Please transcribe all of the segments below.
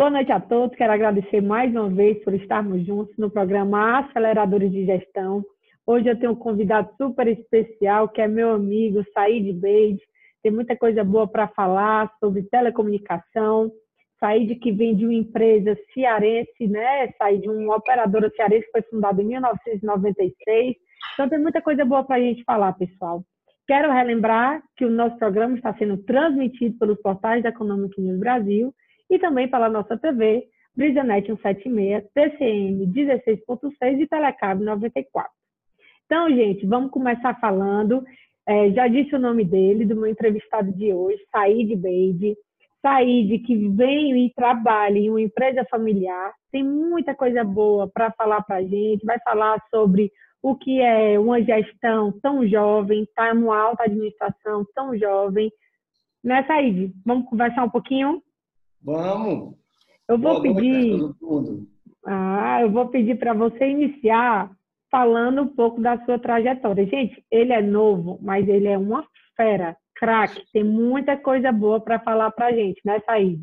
Boa noite a todos. Quero agradecer mais uma vez por estarmos juntos no programa Aceleradores de Gestão. Hoje eu tenho um convidado super especial, que é meu amigo Said Beide. Tem muita coisa boa para falar sobre telecomunicação. Said que vem de uma empresa cearense, né? Said uma operadora cearense que foi fundada em 1996. Então tem muita coisa boa para a gente falar, pessoal. Quero relembrar que o nosso programa está sendo transmitido pelos portais da Economic News Brasil e também pela nossa TV, BrisaNet 176, TCM 16.6 e Telecab 94. Então, gente, vamos começar falando. É, já disse o nome dele, do meu entrevistado de hoje, Said Beide. Said, que vem e trabalha em uma empresa familiar, tem muita coisa boa para falar para a gente, vai falar sobre o que é uma gestão tão jovem, está numa alta administração tão jovem. Né, Said? Vamos conversar um pouquinho? Vamos. Eu vou Boa pedir. Ah, eu vou pedir para você iniciar falando um pouco da sua trajetória. Gente, ele é novo, mas ele é uma fera, craque. Tem muita coisa boa para falar para a gente, né, Said?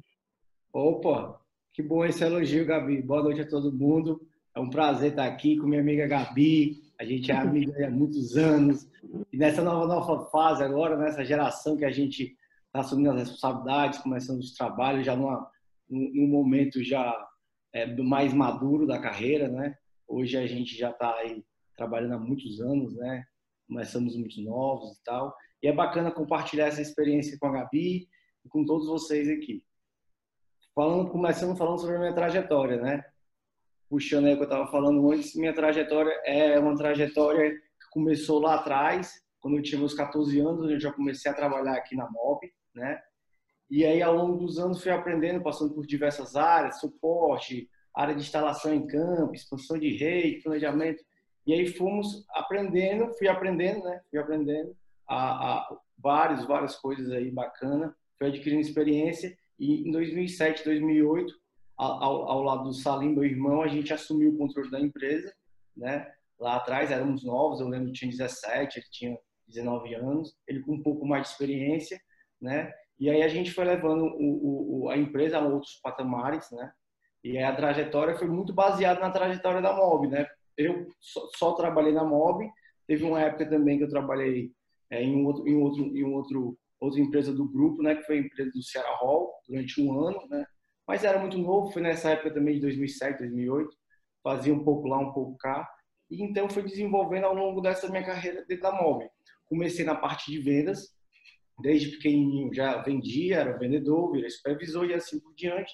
Opa, que bom esse elogio, Gabi. Boa noite a todo mundo. É um prazer estar aqui com minha amiga Gabi. A gente é amiga há muitos anos. E nessa nova, nova fase agora, nessa geração que a gente assumindo as responsabilidades, começando os trabalhos já numa, num momento já é, mais maduro da carreira, né? Hoje a gente já está aí trabalhando há muitos anos, né? Começamos muito novos e tal. E é bacana compartilhar essa experiência com a Gabi e com todos vocês aqui. Falando, começando falando sobre a minha trajetória, né? Puxando aí o que eu estava falando antes, minha trajetória é uma trajetória que começou lá atrás, quando eu tinha meus 14 anos, eu já comecei a trabalhar aqui na MOB né? E aí, ao longo dos anos, fui aprendendo, passando por diversas áreas, suporte, área de instalação em campo, expansão de rede, planejamento. E aí fomos aprendendo, fui aprendendo, né? Fui aprendendo a, a vários, várias coisas aí bacana, fui adquirindo experiência. E em 2007, 2008, ao, ao lado do Salim, meu irmão, a gente assumiu o controle da empresa, né? Lá atrás éramos novos, eu lembro que tinha 17, ele tinha 19 anos, ele com um pouco mais de experiência né? E aí a gente foi levando o, o, a empresa a outros patamares, né? E a trajetória foi muito baseada na trajetória da Mob, né? Eu só, só, trabalhei na Mob, teve uma época também que eu trabalhei é, em, um outro, em, outro, em outro, outra empresa do grupo, né? Que foi a empresa do Ceará Hall, durante um ano, né? Mas era muito novo, foi nessa época também de 2007, 2008, fazia um pouco lá, um pouco cá. E então fui desenvolvendo ao longo dessa minha carreira dentro da Mob. Comecei na parte de vendas, desde pequenininho já vendia, era vendedor, virei supervisor e assim por diante.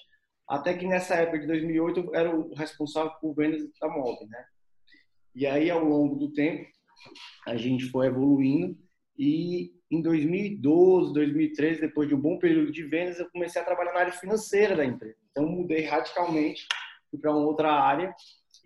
Até que nessa época de 2008 eu era o responsável por vendas da MOB, né? E aí ao longo do tempo a gente foi evoluindo e em 2012, 2013, depois de um bom período de vendas, eu comecei a trabalhar na área financeira da empresa. Então mudei radicalmente para uma outra área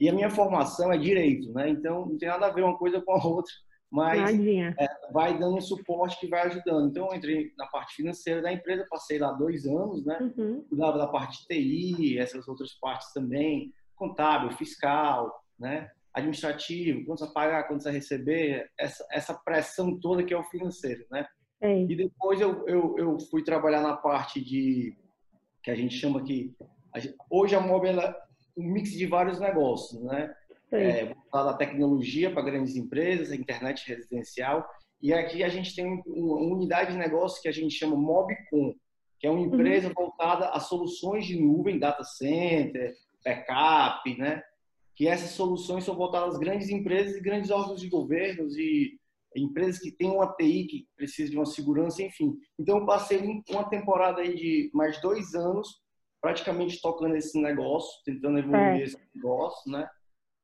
e a minha formação é direito, né? Então não tem nada a ver uma coisa com a outra mas é, vai dando um suporte que vai ajudando. Então, eu entrei na parte financeira da empresa, passei lá dois anos, né? Uhum. Cuidava da parte de TI, essas outras partes também, contábil, fiscal, né? Administrativo, quantos a pagar, quantos a receber, essa, essa pressão toda que é o financeiro, né? É. E depois eu, eu, eu fui trabalhar na parte de, que a gente chama aqui, hoje a Mobile é um mix de vários negócios, né? É, voltada à tecnologia para grandes empresas, internet residencial. E aqui a gente tem uma unidade de negócio que a gente chama Mobcom, que é uma uhum. empresa uhum. voltada a soluções de nuvem, data center, backup, né? Que essas soluções são voltadas às grandes empresas e grandes órgãos de governos e empresas que têm uma TI que precisa de uma segurança, enfim. Então, eu passei uma temporada aí de mais dois anos praticamente tocando esse negócio, tentando evoluir é. esse negócio, né?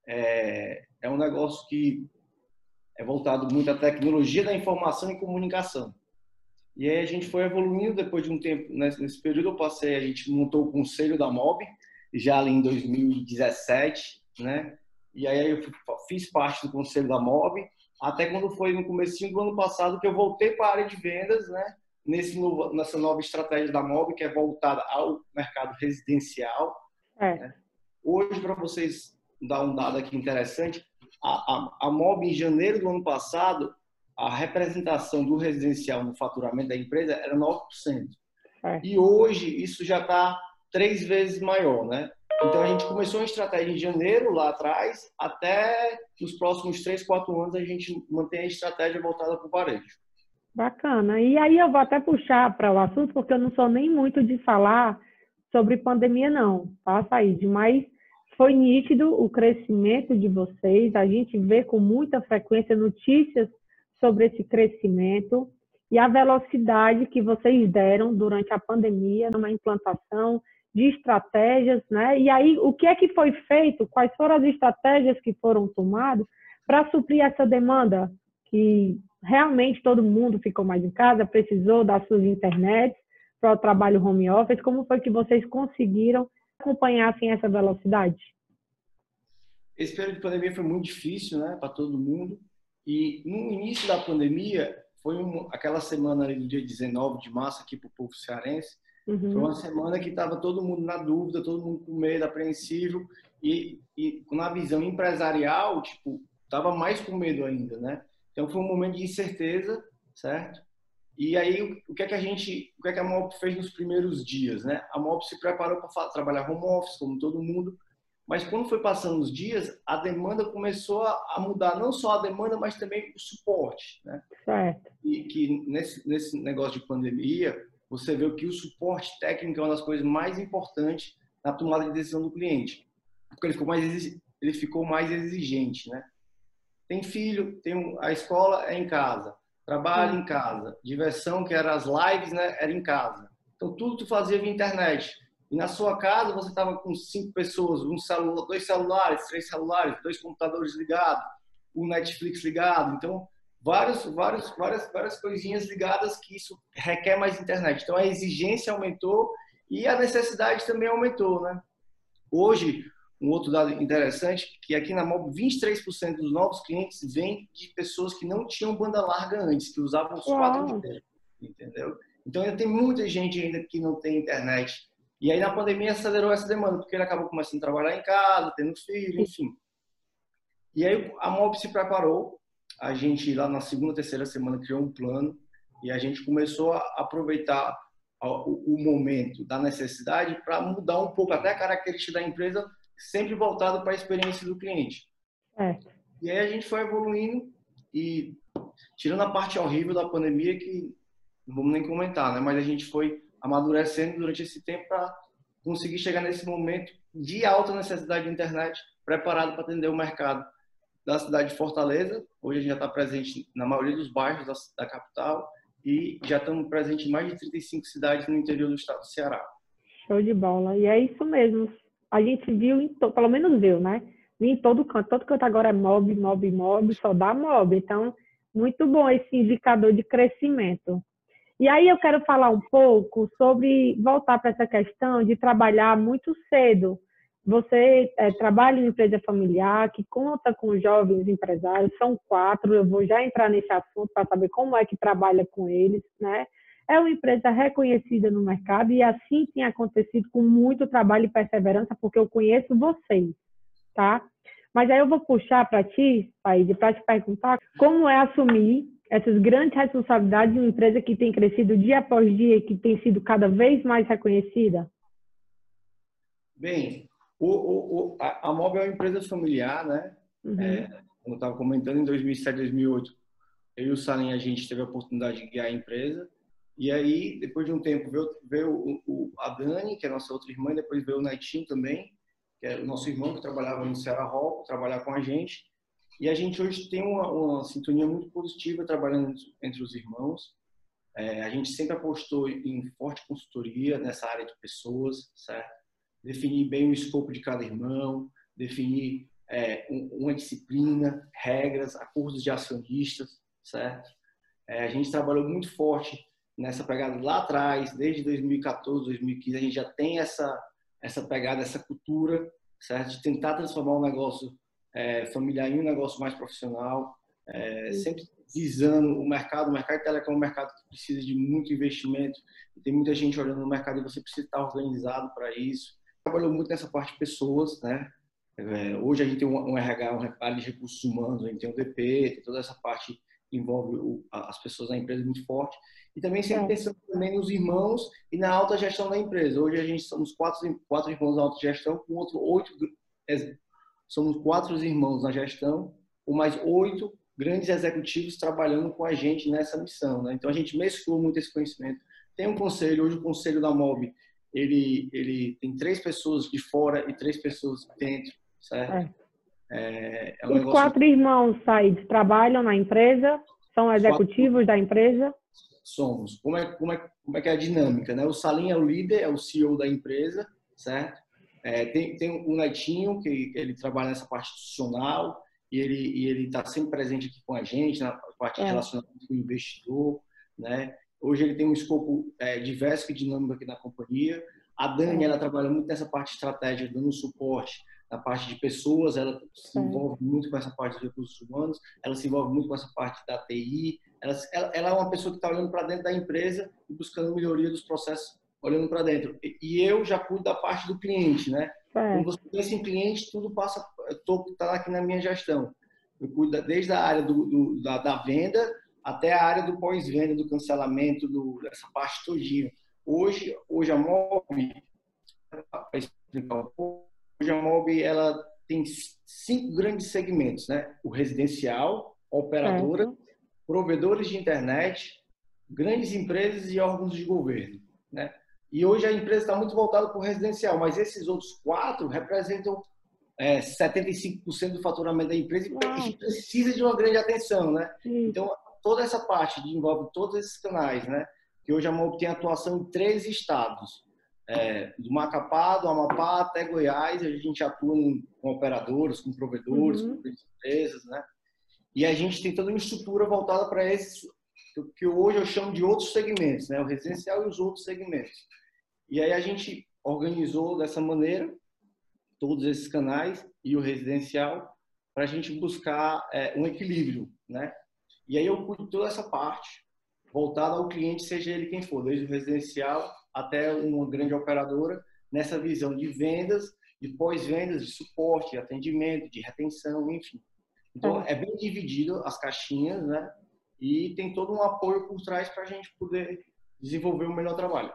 É, é um negócio que é voltado muito à tecnologia da informação e comunicação. E aí a gente foi evoluindo depois de um tempo, nesse período eu passei, a gente montou o conselho da MOB, já ali em 2017, né? E aí eu fiz parte do conselho da MOB, até quando foi no começo do ano passado que eu voltei para a área de vendas, né? Nesse novo, nessa nova estratégia da MOB, que é voltada ao mercado residencial. É. Né? Hoje, para vocês dar um dado aqui interessante. A, a, a MOB, em janeiro do ano passado, a representação do residencial no faturamento da empresa era 9%. É. E hoje isso já está três vezes maior, né? Então a gente começou uma estratégia em janeiro lá atrás, até nos próximos três, quatro anos a gente mantém a estratégia voltada para o varejo. Bacana. E aí eu vou até puxar para o assunto, porque eu não sou nem muito de falar sobre pandemia, não, tá, Said? Mas foi nítido o crescimento de vocês. A gente vê com muita frequência notícias sobre esse crescimento e a velocidade que vocês deram durante a pandemia numa implantação de estratégias, né? E aí, o que é que foi feito? Quais foram as estratégias que foram tomadas para suprir essa demanda que realmente todo mundo ficou mais em casa, precisou das suas internets para o trabalho home office. Como foi que vocês conseguiram acompanhar assim, essa velocidade? Esse período de pandemia foi muito difícil né, para todo mundo. E no início da pandemia, foi um, aquela semana ali do dia 19 de março aqui para o povo cearense, uhum. foi uma semana que estava todo mundo na dúvida, todo mundo com medo, apreensivo. E, e na visão empresarial, tipo, estava mais com medo ainda, né? Então foi um momento de incerteza, certo? E aí o que é que a gente, o que é que a MOP fez nos primeiros dias, né? A MOP se preparou para trabalhar home office, como todo mundo, mas quando foi passando os dias, a demanda começou a mudar, não só a demanda, mas também o suporte, né? Certo. E que nesse, nesse negócio de pandemia, você vê que o suporte técnico é uma das coisas mais importantes na tomada de decisão do cliente, porque ele ficou mais ele ficou mais exigente, né? Tem filho, tem a escola é em casa, trabalho em casa, diversão que era as lives, né, era em casa. Então tudo tu fazia via internet. E na sua casa você estava com cinco pessoas, um celular, dois celulares, três celulares, dois computadores ligados, o Netflix ligado. Então vários, vários, várias, várias coisinhas ligadas que isso requer mais internet. Então a exigência aumentou e a necessidade também aumentou, né? Hoje um outro dado interessante, que aqui na Mob, 23% dos novos clientes vêm de pessoas que não tinham banda larga antes, que usavam os 4G, entendeu? Então ainda tem muita gente ainda que não tem internet. E aí na pandemia acelerou essa demanda, porque ele acabou começando a trabalhar em casa, tendo filho, enfim. E aí a Mob se preparou, a gente lá na segunda, terceira semana criou um plano e a gente começou a aproveitar o momento da necessidade para mudar um pouco até a característica da empresa sempre voltado para a experiência do cliente. É. E aí a gente foi evoluindo e tirando a parte horrível da pandemia que não vamos nem comentar, né? Mas a gente foi amadurecendo durante esse tempo para conseguir chegar nesse momento de alta necessidade de internet, preparado para atender o mercado da cidade de Fortaleza. Hoje a gente já está presente na maioria dos bairros da, da capital e já estamos presentes em mais de 35 cidades no interior do estado do Ceará. Show de bola. E é isso mesmo a gente viu, em to, pelo menos eu, né? Vi em todo canto. Todo canto agora é mob, mob, mob, só dá mob. Então, muito bom esse indicador de crescimento. E aí eu quero falar um pouco sobre voltar para essa questão de trabalhar muito cedo. Você é, trabalha em empresa familiar que conta com jovens empresários, são quatro. Eu vou já entrar nesse assunto para saber como é que trabalha com eles, né? É uma empresa reconhecida no mercado e assim tem acontecido com muito trabalho e perseverança, porque eu conheço vocês, tá? Mas aí eu vou puxar para ti, Paide, para te perguntar como é assumir essas grandes responsabilidades de uma empresa que tem crescido dia após dia e que tem sido cada vez mais reconhecida? Bem, o, o, o, a, a Mob é uma empresa familiar, né? Uhum. É, como eu estava comentando, em 2007, 2008, eu e o Salim, a gente teve a oportunidade de guiar a empresa. E aí, depois de um tempo, veio, veio o, a Dani, que é a nossa outra irmã, e depois veio o Naitinho também, que é o nosso irmão que trabalhava no Ceará Hall, trabalhar com a gente. E a gente hoje tem uma, uma sintonia muito positiva trabalhando entre os irmãos. É, a gente sempre apostou em forte consultoria nessa área de pessoas, certo? Definir bem o escopo de cada irmão, definir é, uma disciplina, regras, acordos de acionistas, certo? É, a gente trabalhou muito forte nessa pegada lá atrás, desde 2014, 2015, a gente já tem essa, essa pegada, essa cultura, certo? De tentar transformar um negócio é, familiar em um negócio mais profissional, é, sempre visando o mercado. O mercado de telecom é um mercado que precisa de muito investimento, tem muita gente olhando no mercado e você precisa estar organizado para isso. Trabalhou muito nessa parte de pessoas, né? É, hoje a gente tem um, um RH, um RH de recursos humanos, a gente tem o DP, tem toda essa parte envolve o, as pessoas da empresa muito forte. E também sempre é. pensando também nos irmãos e na alta gestão da empresa. Hoje a gente somos quatro, quatro irmãos na alta gestão, com outro oito, somos quatro irmãos na gestão, com mais oito grandes executivos trabalhando com a gente nessa missão. Né? Então a gente mesclou muito esse conhecimento. Tem um conselho, hoje o conselho da MOB, ele, ele tem três pessoas de fora e três pessoas dentro, certo? É. É, é um Os negócio... quatro irmãos, Said, trabalham na empresa? São executivos quatro... da empresa? Somos. Como é, como, é, como é que é a dinâmica? Né? O Salim é o líder, é o CEO da empresa, certo? É, tem, tem o Netinho, que ele trabalha nessa parte institucional e ele ele está sempre presente aqui com a gente na parte é. relacionada com o investidor, né? Hoje ele tem um escopo é, diverso e dinâmico aqui na companhia. A Dani, é. ela trabalha muito nessa parte estratégica, dando suporte na parte de pessoas, ela se envolve muito com essa parte de recursos humanos, ela se envolve muito com essa parte da TI, ela, ela, ela é uma pessoa que está olhando para dentro da empresa e buscando melhoria dos processos, olhando para dentro. E, e, eu já cuido da parte do cliente, né? É. Quando você pensa em cliente, tudo passa, está aqui na minha gestão. Eu cuido desde a área do, do da, da, venda até a área do pós-venda, do cancelamento, do, dessa parte todinha. Hoje, hoje a MOB, para explicar um pouco, Hoje a MOB ela tem cinco grandes segmentos, né? O residencial, operadoras, provedores de internet, grandes empresas e órgãos de governo, né? E hoje a empresa está muito voltada para o residencial, mas esses outros quatro representam é, 75% do faturamento da empresa e precisa de uma grande atenção, né? Sim. Então, toda essa parte envolve todos esses canais, né? Que hoje a MOB tem atuação em três estados é, do Macapá, do Amapá até Goiás, a gente atua com operadores, com provedores, uhum. com empresas, né? E a gente tem toda uma estrutura voltada para esses, que hoje eu chamo de outros segmentos, né? O residencial e os outros segmentos. E aí a gente organizou dessa maneira todos esses canais e o residencial para a gente buscar é, um equilíbrio, né? E aí eu cuido toda essa parte voltada ao cliente, seja ele quem for, desde o residencial até uma grande operadora nessa visão de vendas, de pós-vendas, de suporte, de atendimento, de retenção, enfim. Então, é, é bem dividido as caixinhas, né? E tem todo um apoio por trás para a gente poder desenvolver um melhor trabalho.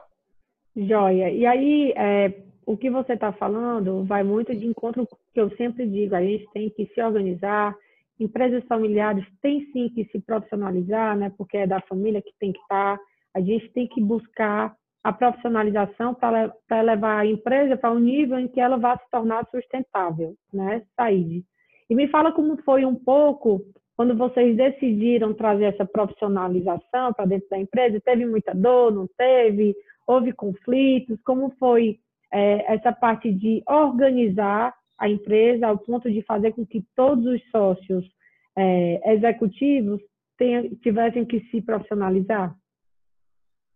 Joia. E aí, é, o que você está falando vai muito de encontro que eu sempre digo, a gente tem que se organizar, empresas familiares têm sim que se profissionalizar, né? Porque é da família que tem que estar. Tá. A gente tem que buscar a profissionalização para levar a empresa para um nível em que ela vá se tornar sustentável, né, Said? E me fala como foi um pouco quando vocês decidiram trazer essa profissionalização para dentro da empresa. Teve muita dor, não teve? Houve conflitos? Como foi é, essa parte de organizar a empresa ao ponto de fazer com que todos os sócios é, executivos tivessem que se profissionalizar?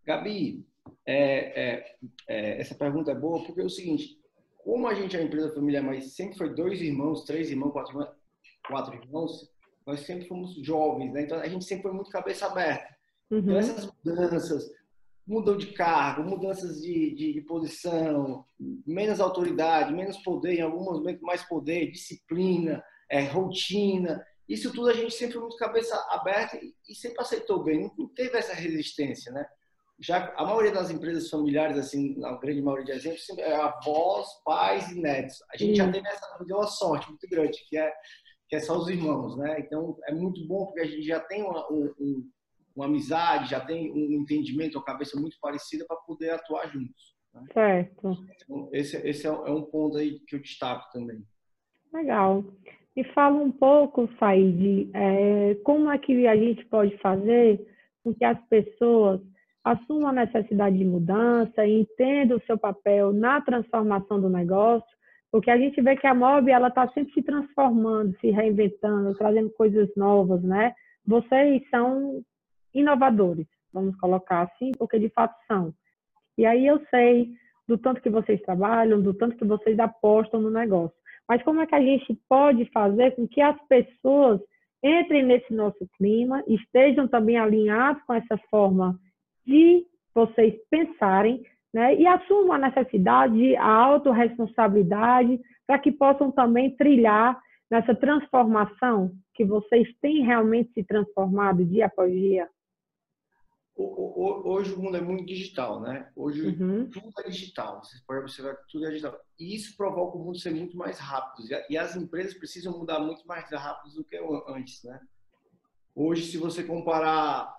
Gabi, é, é, é, essa pergunta é boa porque é o seguinte: como a gente é uma empresa familiar, mas sempre foi dois irmãos, três irmãos, quatro irmãos, quatro irmãos nós sempre fomos jovens, né? Então a gente sempre foi muito cabeça aberta. Então, uhum. Então essas mudanças, mudou de cargo, mudanças de, de, de, posição, menos autoridade, menos poder, em alguns momentos mais poder, disciplina, é, rotina. Isso tudo a gente sempre foi muito cabeça aberta e, e sempre aceitou bem, não teve essa resistência, né? Já a maioria das empresas familiares, assim, na grande maioria de exemplos, é avós, pais e netos. A gente já teve essa deu uma sorte muito grande, que é que é só os irmãos, né? Então é muito bom porque a gente já tem uma, um, uma amizade, já tem um entendimento, uma cabeça muito parecida para poder atuar juntos. Né? Certo. Então, esse, esse é, é um ponto aí que eu destaco também. Legal. Me fala um pouco, Said, é, como é que a gente pode fazer com que as pessoas assuma a necessidade de mudança entenda o seu papel na transformação do negócio, porque a gente vê que a MOB ela está sempre se transformando, se reinventando, trazendo coisas novas, né? Vocês são inovadores, vamos colocar assim, porque de fato são. E aí eu sei do tanto que vocês trabalham, do tanto que vocês apostam no negócio. Mas como é que a gente pode fazer com que as pessoas entrem nesse nosso clima, estejam também alinhados com essa forma de vocês pensarem né, e assumam a necessidade, a autorresponsabilidade, para que possam também trilhar nessa transformação que vocês têm realmente se transformado dia após dia? Hoje o mundo é muito digital, né? Hoje uhum. tudo é digital. Você pode observar que tudo é digital. E isso provoca o mundo ser muito mais rápido. E as empresas precisam mudar muito mais rápido do que antes, né? Hoje, se você comparar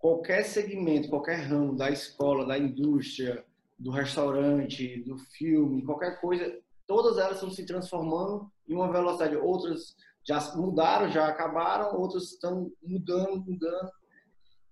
qualquer segmento, qualquer ramo da escola, da indústria, do restaurante, do filme, qualquer coisa, todas elas estão se transformando em uma velocidade. Outras já mudaram, já acabaram, outras estão mudando, mudando.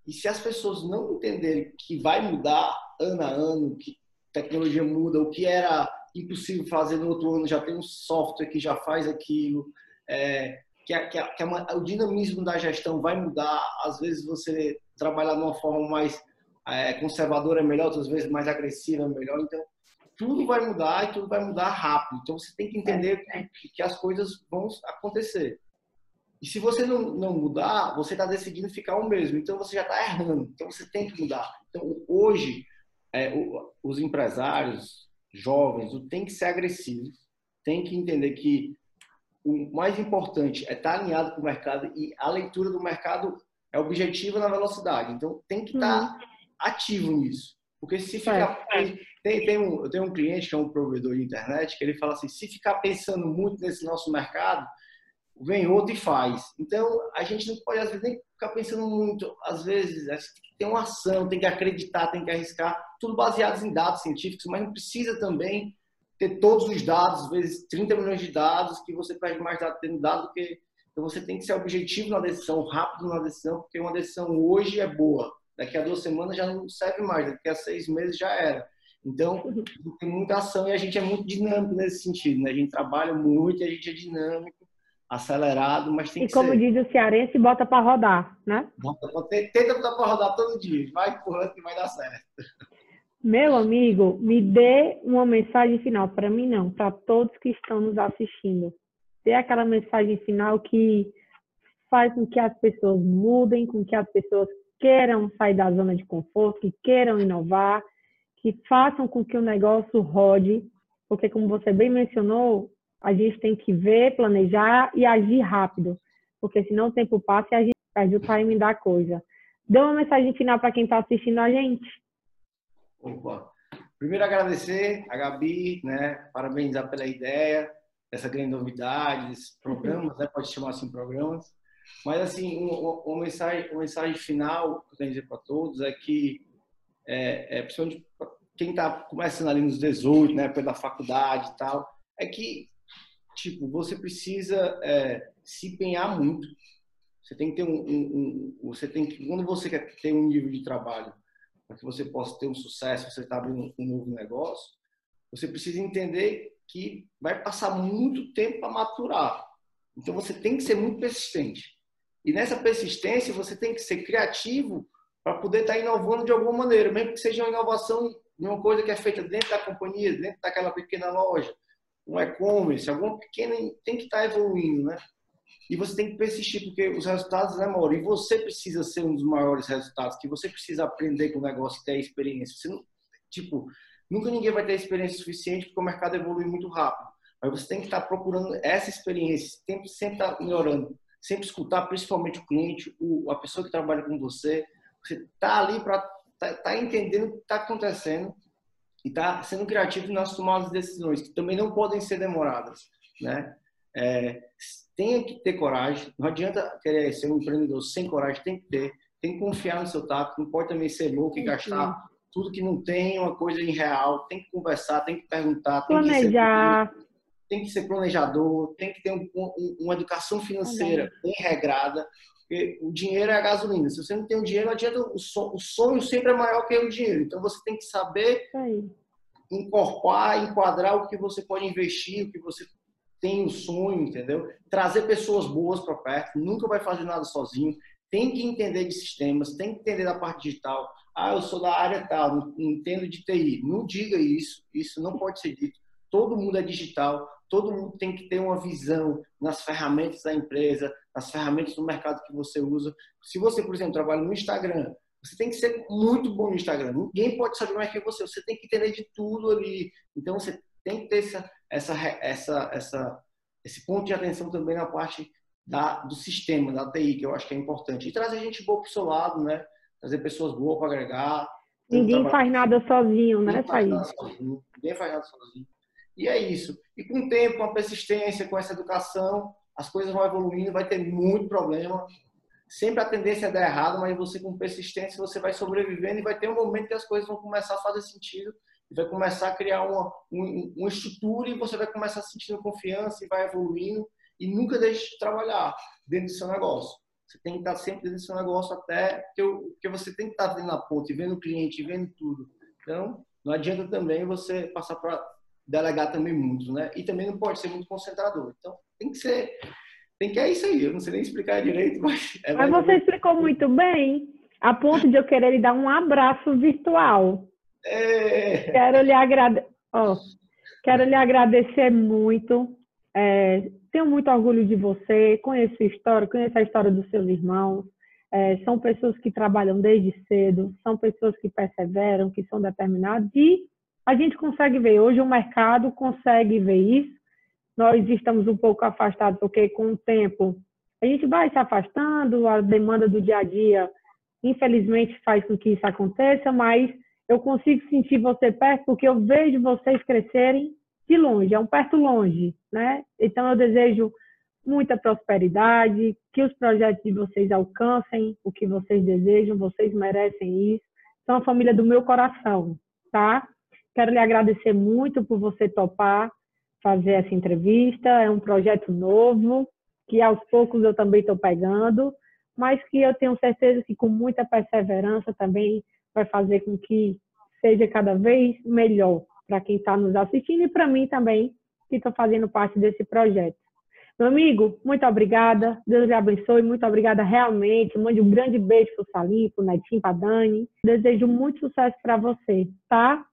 E se as pessoas não entenderem que vai mudar ano a ano, que tecnologia muda, o que era impossível fazer no outro ano já tem um software que já faz aquilo, é, que, a, que, a, que a, o dinamismo da gestão vai mudar. Às vezes você trabalhar de uma forma mais é, conservadora é melhor, outras vezes mais agressiva é melhor. Então, tudo vai mudar e tudo vai mudar rápido. Então, você tem que entender que, que as coisas vão acontecer. E se você não, não mudar, você está decidindo ficar o mesmo. Então você já está errando. Então você tem que mudar. Então hoje, é, o, os empresários jovens tem que ser agressivos, tem que entender que o mais importante é estar tá alinhado com o mercado e a leitura do mercado é objetiva na velocidade. Então tem que estar tá uhum. ativo nisso. Porque se ficar. Tem, tem um, eu tenho um cliente que é um provedor de internet que ele fala assim: se ficar pensando muito nesse nosso mercado vem outro e faz. Então, a gente não pode, às vezes, nem ficar pensando muito. Às vezes, tem que ter uma ação, tem que acreditar, tem que arriscar. Tudo baseado em dados científicos, mas não precisa também ter todos os dados, às vezes 30 milhões de dados, que você perde mais dados tendo dado do que. Então, você tem que ser objetivo na decisão, rápido na decisão, porque uma decisão hoje é boa. Daqui a duas semanas já não serve mais, daqui a seis meses já era. Então, tem muita ação e a gente é muito dinâmico nesse sentido. Né? A gente trabalha muito e a gente é dinâmico acelerado, mas tem e que ser. E como diz o cearense, bota para rodar, né? Bota, tenta botar para rodar todo dia, vai empurrando que vai dar certo. Meu amigo, me dê uma mensagem final, para mim não, para todos que estão nos assistindo. Dê aquela mensagem final que faz com que as pessoas mudem, com que as pessoas queiram sair da zona de conforto, que queiram inovar, que façam com que o negócio rode, porque como você bem mencionou, a gente tem que ver, planejar e agir rápido, porque senão o tempo passa e a gente perde o timing da coisa. Dê uma mensagem final para quem está assistindo a gente. Opa. Primeiro agradecer a Gabi, né? Parabenizar pela ideia, essa grande novidade, esses programas, né? Pode chamar assim programas. Mas assim, uma, uma mensagem, uma mensagem final que eu tenho a dizer para todos é que é, é principalmente quem está começando ali nos 18, né, pela faculdade e tal, é que tipo, você precisa é, se empenhar muito. Você tem que ter um, um, um, você tem que quando você quer ter um nível de trabalho para que você possa ter um sucesso, você está abrindo um novo negócio, você precisa entender que vai passar muito tempo para maturar. Então você tem que ser muito persistente. E nessa persistência você tem que ser criativo para poder estar tá inovando de alguma maneira, mesmo que seja uma inovação de uma coisa que é feita dentro da companhia, dentro daquela pequena loja um e-commerce, alguma pequena, tem que estar tá evoluindo, né? E você tem que persistir, porque os resultados demoram. E você precisa ser um dos maiores resultados, que você precisa aprender com o negócio ter experiência. Você não, tipo, nunca ninguém vai ter experiência suficiente, porque o mercado evolui muito rápido. Mas você tem que estar procurando essa experiência, sempre, sempre estar melhorando, sempre escutar, principalmente o cliente, o, a pessoa que trabalha com você. Você está ali para tá, tá entendendo o que está acontecendo e está sendo criativo nas tomadas de decisões, que também não podem ser demoradas. Né? É, tem que ter coragem, não adianta querer ser um empreendedor sem coragem, tem que ter, tem que confiar no seu tato, não pode também ser louco e gastar tudo que não tem, uma coisa irreal, tem que conversar, tem que perguntar, tem planejar. Que ser, tem que ser planejador, tem que ter um, um, uma educação financeira bem regrada, porque o dinheiro é a gasolina. Se você não tem o dinheiro, adianta. O sonho, o sonho sempre é maior que o dinheiro. Então você tem que saber incorporar, enquadrar o que você pode investir, o que você tem o sonho, entendeu? Trazer pessoas boas para perto. Nunca vai fazer nada sozinho. Tem que entender de sistemas, tem que entender da parte digital. Ah, eu sou da área tal, não entendo de TI. Não diga isso. Isso não pode ser dito. Todo mundo é digital. Todo mundo tem que ter uma visão nas ferramentas da empresa, as ferramentas do mercado que você usa. Se você, por exemplo, trabalha no Instagram, você tem que ser muito bom no Instagram. Ninguém pode saber mais que você. Você tem que entender de tudo ali. Então você tem que ter essa, essa, essa, essa, esse ponto de atenção também na parte da, do sistema, da TI, que eu acho que é importante. E trazer gente boa para o seu lado, né? Trazer pessoas boas para agregar. Ninguém faz nada sozinho, né, Thaís? Ninguém faz nada sozinho. E é isso. E com o tempo, com a persistência, com essa educação, as coisas vão evoluindo, vai ter muito problema. Sempre a tendência é dar errado, mas você com persistência, você vai sobrevivendo e vai ter um momento que as coisas vão começar a fazer sentido vai começar a criar uma, uma estrutura e você vai começar sentindo confiança e vai evoluindo e nunca deixe de trabalhar dentro do seu negócio. Você tem que estar sempre dentro do seu negócio até que, eu, que você tem que estar vendo a ponta, vendo o cliente, vendo tudo. Então, não adianta também você passar para delegar também muito, né? E também não pode ser muito concentrador. Então, tem que ser, tem que é isso aí. Eu não sei nem explicar direito, mas. É mas você explicou muito bem, a ponto de eu querer lhe dar um abraço virtual. É... Quero lhe agrade... oh, quero lhe agradecer muito. É, tenho muito orgulho de você. Conheço a história, conheço a história dos seus irmãos. É, são pessoas que trabalham desde cedo, são pessoas que perseveram, que são determinadas e a gente consegue ver. Hoje o mercado consegue ver isso. Nós estamos um pouco afastados porque com o tempo a gente vai se afastando, a demanda do dia a dia infelizmente faz com que isso aconteça, mas eu consigo sentir você perto porque eu vejo vocês crescerem de longe, é um perto longe, né? Então eu desejo muita prosperidade, que os projetos de vocês alcancem o que vocês desejam, vocês merecem isso. São a família do meu coração, tá? Quero lhe agradecer muito por você topar fazer essa entrevista. É um projeto novo que aos poucos eu também estou pegando, mas que eu tenho certeza que com muita perseverança também vai fazer com que seja cada vez melhor para quem está nos assistindo e para mim também, que estou fazendo parte desse projeto. Meu amigo, muito obrigada. Deus lhe abençoe. Muito obrigada realmente. Mande um grande beijo para o Salim, para o Netinho, para a Dani. Desejo muito sucesso para você, tá?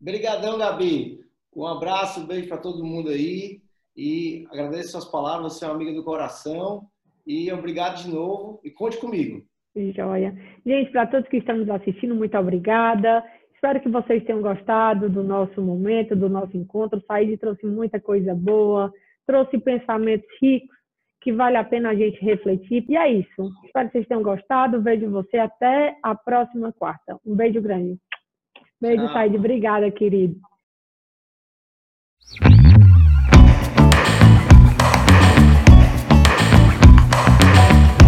Obrigadão, Gabi. Um abraço, um beijo para todo mundo aí. E agradeço suas palavras. Você é uma amiga do coração. E obrigado de novo. E conte comigo. Joia. Gente, para todos que estão nos assistindo, muito obrigada. Espero que vocês tenham gostado do nosso momento, do nosso encontro. Saíde trouxe muita coisa boa, trouxe pensamentos ricos que vale a pena a gente refletir. E é isso. Espero que vocês tenham gostado. Vejo você até a próxima quarta. Um beijo grande. Beijo, Saíde. Obrigada, querido.